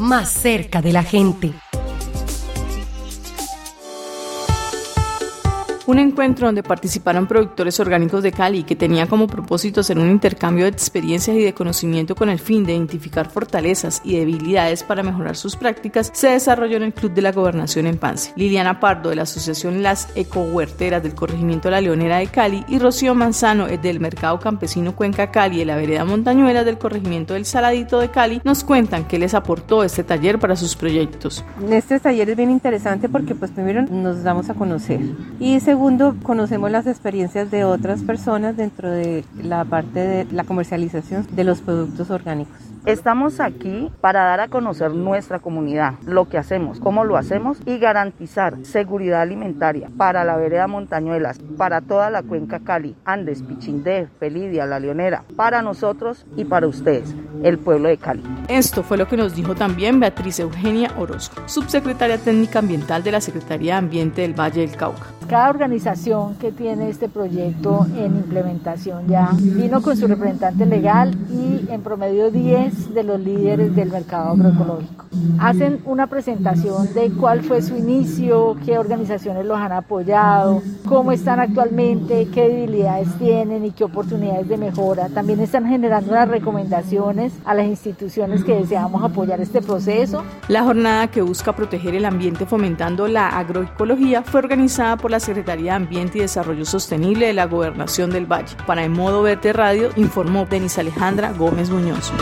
más cerca de la gente. Un encuentro donde participaron productores orgánicos de Cali que tenía como propósito hacer un intercambio de experiencias y de conocimiento con el fin de identificar fortalezas y debilidades para mejorar sus prácticas, se desarrolló en el Club de la Gobernación en Pance. Liliana Pardo de la Asociación Las Ecohuerteras del Corregimiento La Leonera de Cali y Rocío Manzano del Mercado Campesino Cuenca Cali de la Vereda Montañuela del Corregimiento del Saladito de Cali nos cuentan qué les aportó este taller para sus proyectos. Este taller es bien interesante porque pues primero nos damos a conocer y segundo, conocemos las experiencias de otras personas dentro de la parte de la comercialización de los productos orgánicos. Estamos aquí para dar a conocer nuestra comunidad, lo que hacemos, cómo lo hacemos y garantizar seguridad alimentaria para la vereda Montañuelas, para toda la cuenca Cali, Andes, Pichindé, Pelidia, La Leonera, para nosotros y para ustedes, el pueblo de Cali. Esto fue lo que nos dijo también Beatriz Eugenia Orozco, subsecretaria técnica ambiental de la Secretaría de Ambiente del Valle del Cauca. Cada organización que tiene este proyecto en implementación ya vino con su representante legal y en promedio 10 de los líderes del mercado agroecológico. Hacen una presentación de cuál fue su inicio, qué organizaciones los han apoyado, cómo están actualmente, qué debilidades tienen y qué oportunidades de mejora. También están generando unas recomendaciones a las instituciones que deseamos apoyar este proceso. La jornada que busca proteger el ambiente fomentando la agroecología fue organizada por la Secretaría de Ambiente y Desarrollo Sostenible de la Gobernación del Valle. Para En Modo Verde Radio informó Denis Alejandra Gómez Muñoz.